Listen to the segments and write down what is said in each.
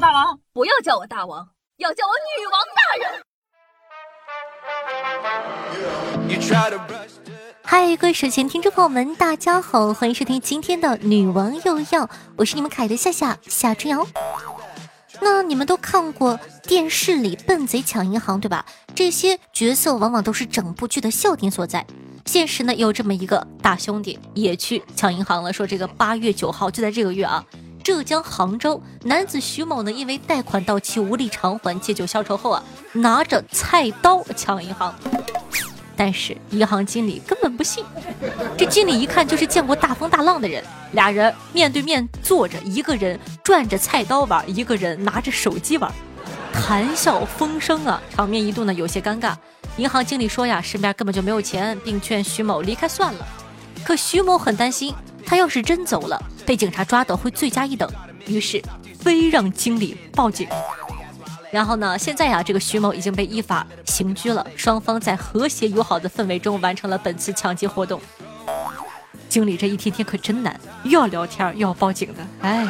大王，不要叫我大王，要叫我女王大人。嗨，各位手前听众朋友们，大家好，欢迎收听今天的《女王又要》，我是你们可爱的夏夏夏春瑶。那你们都看过电视里笨贼抢银行对吧？这些角色往往都是整部剧的笑点所在。现实呢，有这么一个大兄弟也去抢银行了，说这个八月九号就在这个月啊，浙江杭州男子徐某呢，因为贷款到期无力偿还，借酒消愁后啊，拿着菜刀抢银行。但是银行经理根本不信，这经理一看就是见过大风大浪的人。俩人面对面坐着，一个人转着菜刀玩，一个人拿着手机玩，谈笑风生啊，场面一度呢有些尴尬。银行经理说呀，身边根本就没有钱，并劝徐某离开算了。可徐某很担心，他要是真走了，被警察抓到会罪加一等，于是非让经理报警。然后呢？现在呀，这个徐某已经被依法刑拘了。双方在和谐友好的氛围中完成了本次抢劫活动。经理这一天天可真难，又要聊天又要报警的。哎，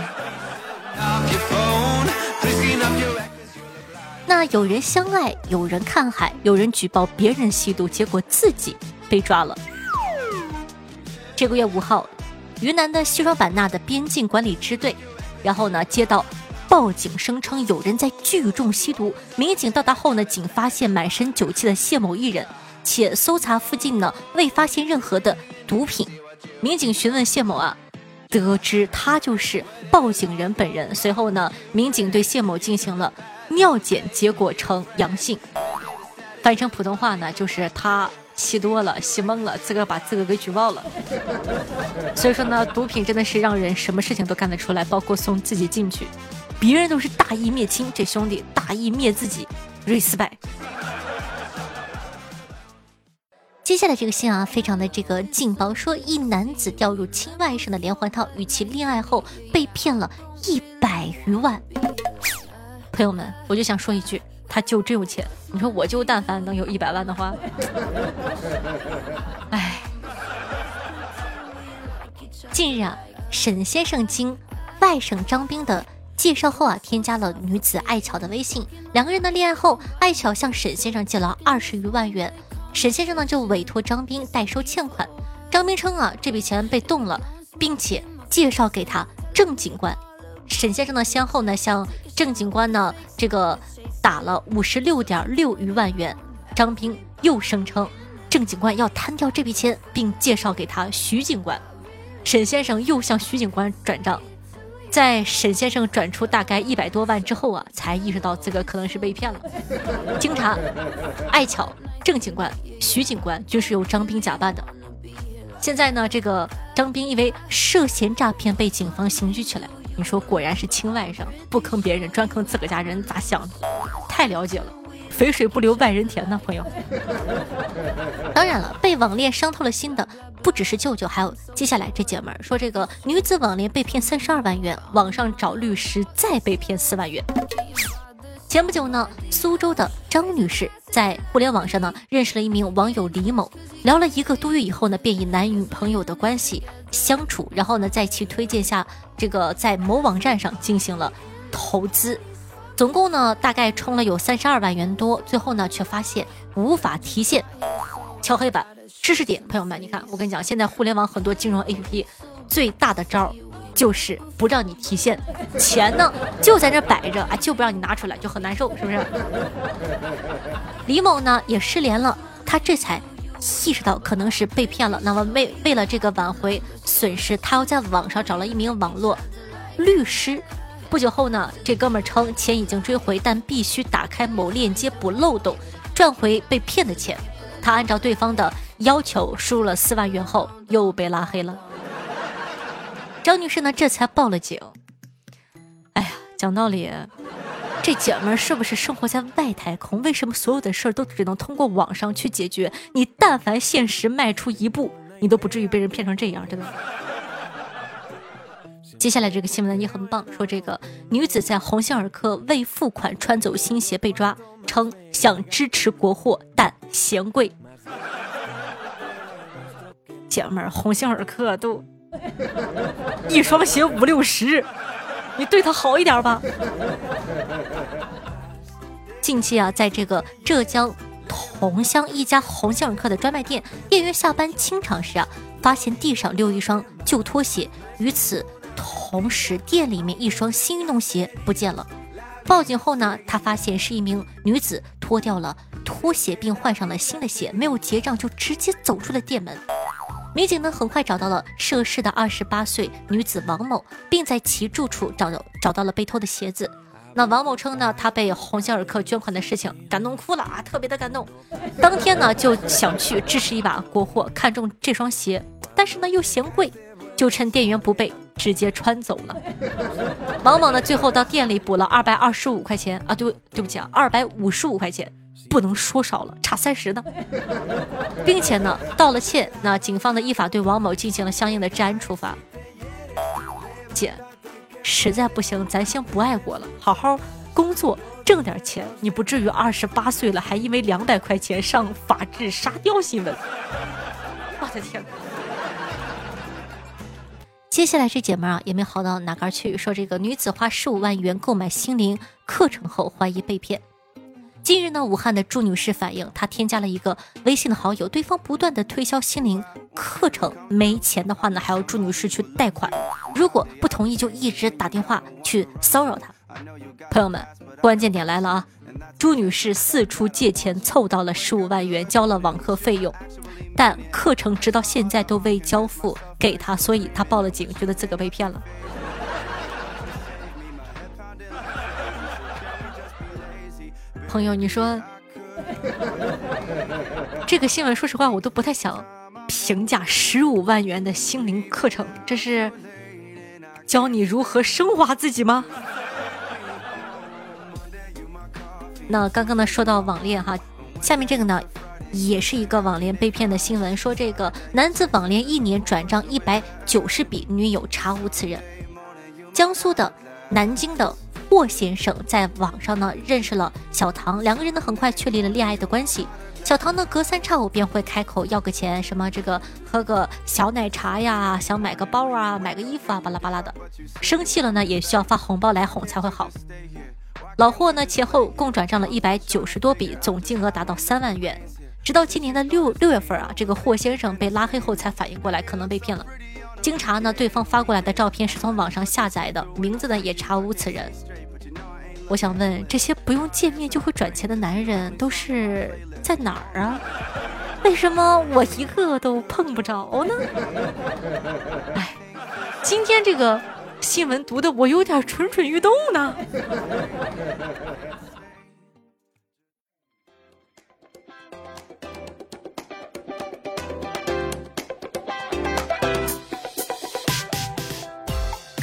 那有人相爱，有人看海，有人举报别人吸毒，结果自己被抓了。这个月五号，云南的西双版纳的边境管理支队，然后呢接到。报警声称有人在聚众吸毒，民警到达后呢，仅发现满身酒气的谢某一人，且搜查附近呢未发现任何的毒品。民警询问谢某啊，得知他就是报警人本人。随后呢，民警对谢某进行了尿检，结果呈阳性。翻译成普通话呢，就是他吸多了，吸懵了，自个把自个给举报了。所以说呢，毒品真的是让人什么事情都干得出来，包括送自己进去。别人都是大义灭亲，这兄弟大义灭自己，瑞斯拜。接下来这个信啊，非常的这个劲爆，说一男子掉入亲外甥的连环套，与其恋爱后被骗了一百余万。朋友们，我就想说一句，他就真有钱。你说我就但凡能有一百万的话，哎。近日啊，沈先生经外甥张兵的。介绍后啊，添加了女子艾巧的微信。两个人的恋爱后，艾巧向沈先生借了二十余万元，沈先生呢就委托张斌代收欠款。张斌称啊，这笔钱被动了，并且介绍给他郑警官。沈先生呢先后呢向郑警官呢这个打了五十六点六余万元。张斌又声称郑警官要摊掉这笔钱，并介绍给他徐警官。沈先生又向徐警官转账。在沈先生转出大概一百多万之后啊，才意识到自个可能是被骗了。经查，艾巧、郑警官、徐警官均是由张斌假扮的。现在呢，这个张斌因为涉嫌诈骗被警方刑拘起来。你说果然是亲外甥，不坑别人，专坑自个家人，咋想的？太了解了。肥水不流外人田呢，朋友。当然了，被网恋伤透了心的不只是舅舅，还有接下来这姐们儿说，这个女子网恋被骗三十二万元，网上找律师再被骗四万元。前不久呢，苏州的张女士在互联网上呢认识了一名网友李某，聊了一个多月以后呢，便以男女朋友的关系相处，然后呢，在其推荐下，这个在某网站上进行了投资。总共呢，大概充了有三十二万元多，最后呢，却发现无法提现，敲黑板。知识点，朋友们，你看，我跟你讲，现在互联网很多金融 APP 最大的招就是不让你提现，钱呢就在这摆着啊，就不让你拿出来，就很难受，是不是？李某呢也失联了，他这才意识到可能是被骗了。那么为为了这个挽回损失，他又在网上找了一名网络律师。不久后呢，这哥们儿称钱已经追回，但必须打开某链接补漏洞，赚回被骗的钱。他按照对方的要求输了四万元后，又被拉黑了。张女士呢，这才报了警。哎呀，讲道理，这姐们儿是不是生活在外太空？为什么所有的事儿都只能通过网上去解决？你但凡现实迈出一步，你都不至于被人骗成这样，真的。接下来这个新闻呢也很棒，说这个女子在鸿星尔克未付款穿走新鞋被抓，称想支持国货但嫌贵。姐们儿，鸿星尔克都 一双鞋五六十，你对他好一点吧。近期啊，在这个浙江桐乡一家鸿星尔克的专卖店，店员下班清场时啊，发现地上溜一双旧拖鞋，于此同时，店里面一双新运动鞋不见了。报警后呢，他发现是一名女子脱掉了拖鞋，并换上了新的鞋，没有结账就直接走出了店门。民警呢很快找到了涉事的二十八岁女子王某，并在其住处找到找到了被偷的鞋子。那王某称呢，他被鸿星尔克捐款的事情感动哭了啊，特别的感动。当天呢就想去支持一把国货，看中这双鞋，但是呢又嫌贵，就趁店员不备，直接穿走了。王某呢最后到店里补了二百二十五块钱啊，对对不起啊，二百五十五块钱。不能说少了，差三十呢，并且呢道了歉。那警方呢依法对王某进行了相应的治安处罚。姐，实在不行，咱先不爱国了，好好工作挣点钱。你不至于二十八岁了还因为两百块钱上法制沙雕新闻。我的天！接下来这姐们啊也没好到哪嘎去，说这个女子花十五万元购买心灵课程后怀疑被骗。近日呢，武汉的朱女士反映，她添加了一个微信的好友，对方不断的推销心灵课程，没钱的话呢，还要朱女士去贷款，如果不同意，就一直打电话去骚扰她。朋友们，关键点来了啊！朱女士四处借钱凑到了十五万元，交了网课费用，但课程直到现在都未交付给他，所以他报了警，觉得自个被骗了。朋友，你说 这个新闻，说实话，我都不太想评价。十五万元的心灵课程，这是教你如何升华自己吗？那刚刚呢，说到网恋哈，下面这个呢，也是一个网恋被骗的新闻。说这个男子网恋一年转账一百九十笔，女友查无此人。江苏的、南京的。霍先生在网上呢认识了小唐，两个人呢很快确立了恋爱的关系。小唐呢隔三差五便会开口要个钱，什么这个喝个小奶茶呀，想买个包啊，买个衣服啊，巴拉巴拉的。生气了呢也需要发红包来哄才会好。老霍呢前后共转账了一百九十多笔，总金额达到三万元。直到今年的六六月份啊，这个霍先生被拉黑后才反应过来可能被骗了。经查呢，对方发过来的照片是从网上下载的，名字呢也查无此人。我想问，这些不用见面就会转钱的男人都是在哪儿啊？为什么我一个都碰不着呢？哎，今天这个新闻读的我有点蠢蠢欲动呢。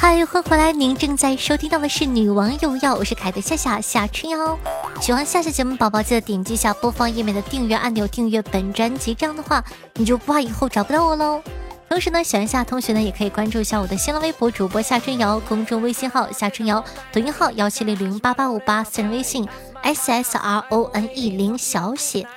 嗨，欢迎回来！您正在收听到的是《女王有药》，我是凯的夏夏夏春瑶。喜欢夏夏节目宝宝，记得点击一下播放页面的订阅按钮，订阅本专辑，这样的话你就不怕以后找不到我喽。同时呢，喜欢夏同学呢，也可以关注一下我的新浪微博主播夏春瑶，公众微信号夏春瑶，抖音号幺七零零八八五八，私人微信 s s r o n e 零小写。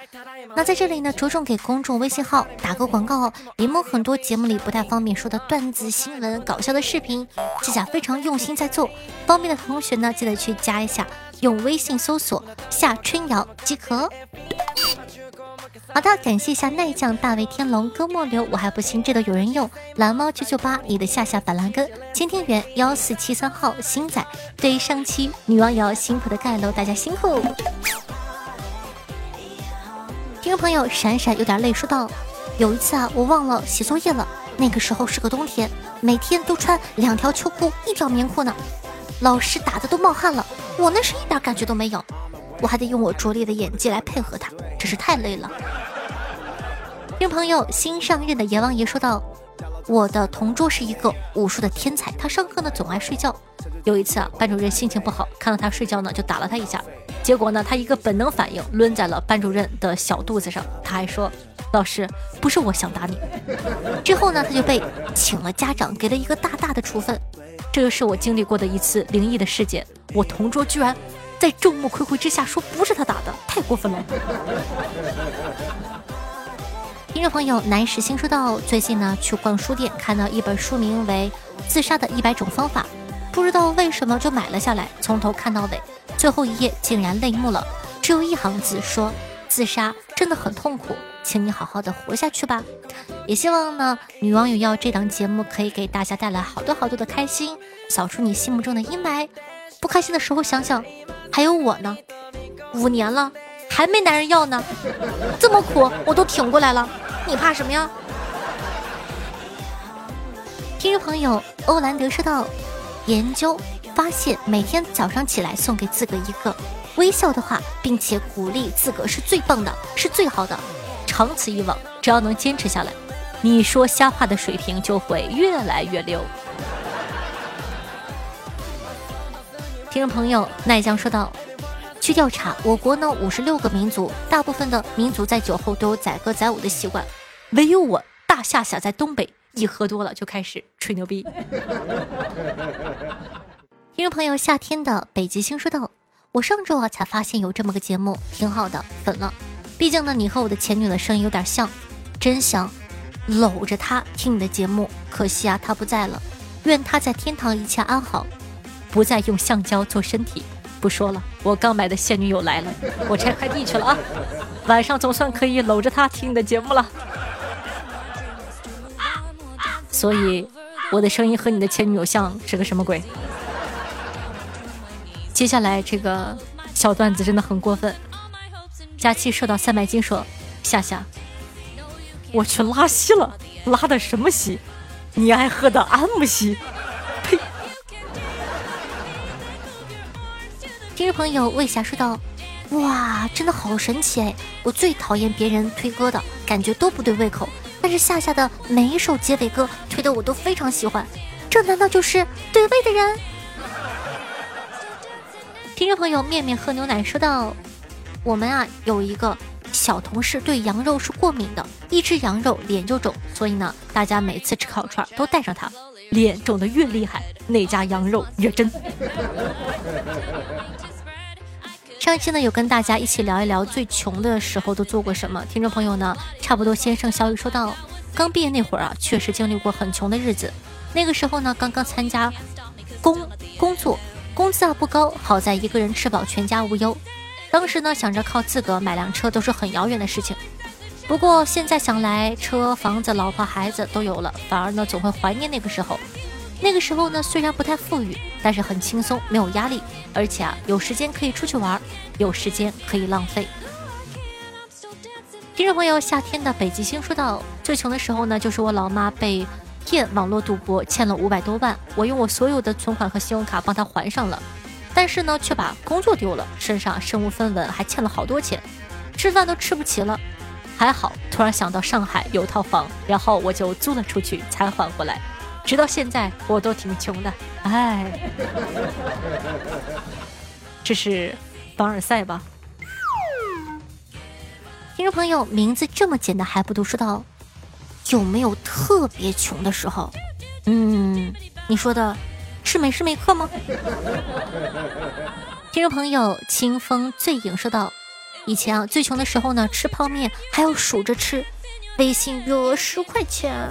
那在这里呢，着重给公众微信号打个广告哦。林某很多节目里不太方便说的段子、新闻、搞笑的视频，机甲非常用心在做。方便的同学呢，记得去加一下，用微信搜索夏春瑶即可。好的，感谢一下奈将、大卫天龙、哥莫流，我还不信这都有人用。蓝猫九九八，你的夏夏板蓝根，倾听员幺四七三号星仔，对于上期女王瑶辛苦的盖楼，大家辛苦。听众朋友闪闪有点累，说道：“有一次啊，我忘了写作业了。那个时候是个冬天，每天都穿两条秋裤，一条棉裤呢。老师打的都冒汗了，我那是一点感觉都没有。我还得用我拙劣的演技来配合他，真是太累了。”听众朋友新上任的阎王爷说道：“我的同桌是一个武术的天才，他上课呢总爱睡觉。有一次啊，班主任心情不好，看到他睡觉呢，就打了他一下。”结果呢，他一个本能反应，抡在了班主任的小肚子上。他还说：“老师，不是我想打你。”之后呢，他就被请了家长，给了一个大大的处分。这就是我经历过的一次灵异的事件。我同桌居然在众目睽睽之下说不是他打的，太过分了。听众朋友，南石新说到，最近呢去逛书店，看到一本书名为《自杀的一百种方法》，不知道为什么就买了下来，从头看到尾。最后一页竟然泪目了，只有一行字说：“自杀真的很痛苦，请你好好的活下去吧。”也希望呢，女网友要这档节目可以给大家带来好多好多的开心，扫除你心目中的阴霾。不开心的时候想想，还有我呢，五年了还没男人要呢，这么苦我都挺过来了，你怕什么呀？听众朋友欧兰德说道：“研究发现，每天早上起来送给自个一个微笑的话，并且鼓励自个是最棒的，是最好的。长此以往，只要能坚持下来，你说瞎话的水平就会越来越溜。”听众朋友奈江说道：“据调查，我国呢五十六个民族，大部分的民族在酒后都有载歌载舞的习惯，唯有我大夏夏在东北。”一喝多了就开始吹牛逼。听众朋友，夏天的北极星说道：“我上周啊才发现有这么个节目，挺好的，粉了。毕竟呢，你和我的前女友的声音有点像，真想搂着她听你的节目。可惜啊，她不在了，愿她在天堂一切安好，不再用橡胶做身体。不说了，我刚买的现女友来了，我拆快递去了啊。晚上总算可以搂着她听你的节目了。”所以，我的声音和你的前女友像是个什么鬼？接下来这个小段子真的很过分。佳期受到三百斤说：“夏夏，我去拉稀了，拉的什么稀？你爱喝的安慕希？”呸！听众朋友魏霞说道：“哇，真的好神奇哎！我最讨厌别人推歌的感觉都不对胃口。”但是夏夏的每一首结尾歌推的我都非常喜欢，这难道就是对味的人？听众朋友面面喝牛奶说道：“我们啊有一个小同事对羊肉是过敏的，一吃羊肉脸就肿，所以呢大家每次吃烤串都带上它，脸肿的越厉害，那家羊肉越真。”上一期呢，有跟大家一起聊一聊最穷的时候都做过什么。听众朋友呢，差不多先生小雨说到，刚毕业那会儿啊，确实经历过很穷的日子。那个时候呢，刚刚参加工工作，工资啊不高，好在一个人吃饱全家无忧。当时呢，想着靠自个买辆车都是很遥远的事情。不过现在想来，车、房子、老婆、孩子都有了，反而呢总会怀念那个时候。那个时候呢，虽然不太富裕，但是很轻松，没有压力，而且啊，有时间可以出去玩，有时间可以浪费。听众朋友，夏天的北极星说道：“最穷的时候呢，就是我老妈被骗网络赌博，欠了五百多万，我用我所有的存款和信用卡帮她还上了，但是呢，却把工作丢了，身上身无分文，还欠了好多钱，吃饭都吃不起了。还好，突然想到上海有套房，然后我就租了出去，才还回来。”直到现在我都挺穷的，哎，这是凡尔赛吧？听众朋友，名字这么简单还不读，说到有没有特别穷的时候？嗯，你说的是每时每刻吗？听众朋友，清风醉影说到：以前啊，最穷的时候呢，吃泡面还要数着吃。微信余额十块钱。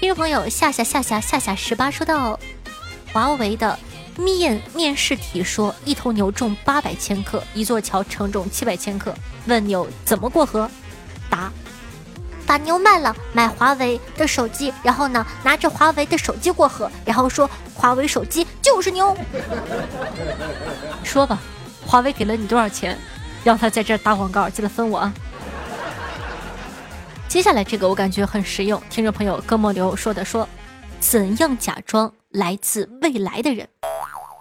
听众朋友夏夏夏夏夏夏十八说到，华为的面面试题说一头牛重八百千克，一座桥承重七百千克，问牛怎么过河？答：把牛卖了，买华为的手机，然后呢拿着华为的手机过河，然后说华为手机就是牛。说吧，华为给了你多少钱？让他在这儿打广告，记得分我啊！接下来这个我感觉很实用，听众朋友哥莫流说的说，怎样假装来自未来的人？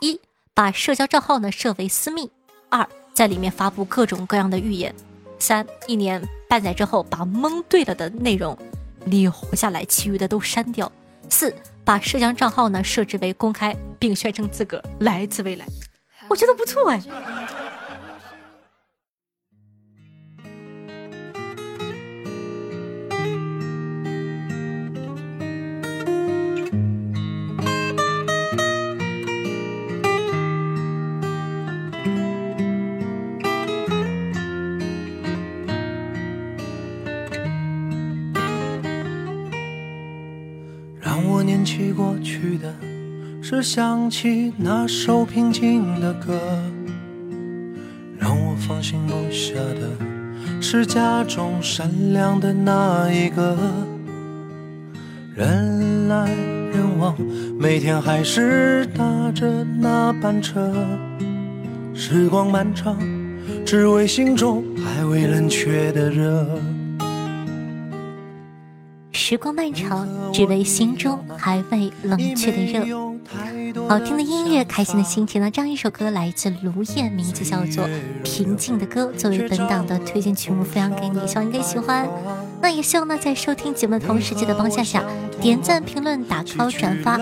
一把社交账号呢设为私密；二在里面发布各种各样的预言；三一年半载之后把蒙对了的内容留下来，其余的都删掉；四把社交账号呢设置为公开，并宣称自个儿来自未来。我觉得不错哎。起过去的，是想起那首平静的歌。让我放心不下的，是家中善良的那一个。人来人往，每天还是搭着那班车。时光漫长，只为心中还未冷却的热。时光漫长，只为心中还未冷却的热。好听的音乐，开心的心情呢？这样一首歌来自卢燕，名字叫做《平静的歌》，作为本档的推荐曲目分享给你，希望你可以喜欢。那也希望呢，在收听节目的同时，记得帮夏夏点赞、评论、打 call、转发。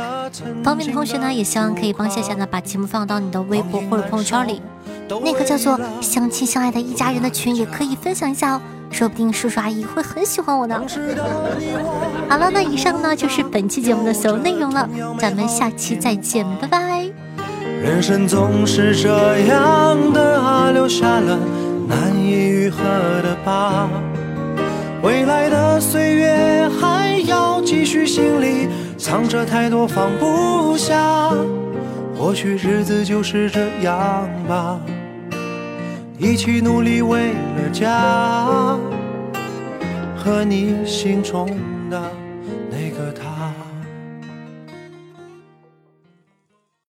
方便的同学呢，也希望可以帮夏夏呢把节目放到你的微博或者朋友圈里，那个叫做相亲相爱的一家人的群，也可以分享一下哦。说不定叔叔阿姨会很喜欢我的。好了，那以上呢就是本期节目的所有内容了，咱们下期再见，拜拜。人生总是这样的啊，留下了难以愈合的疤。未来的岁月还要继续，心里藏着太多放不下。或许日子就是这样吧。一起努力，为了家和你心中。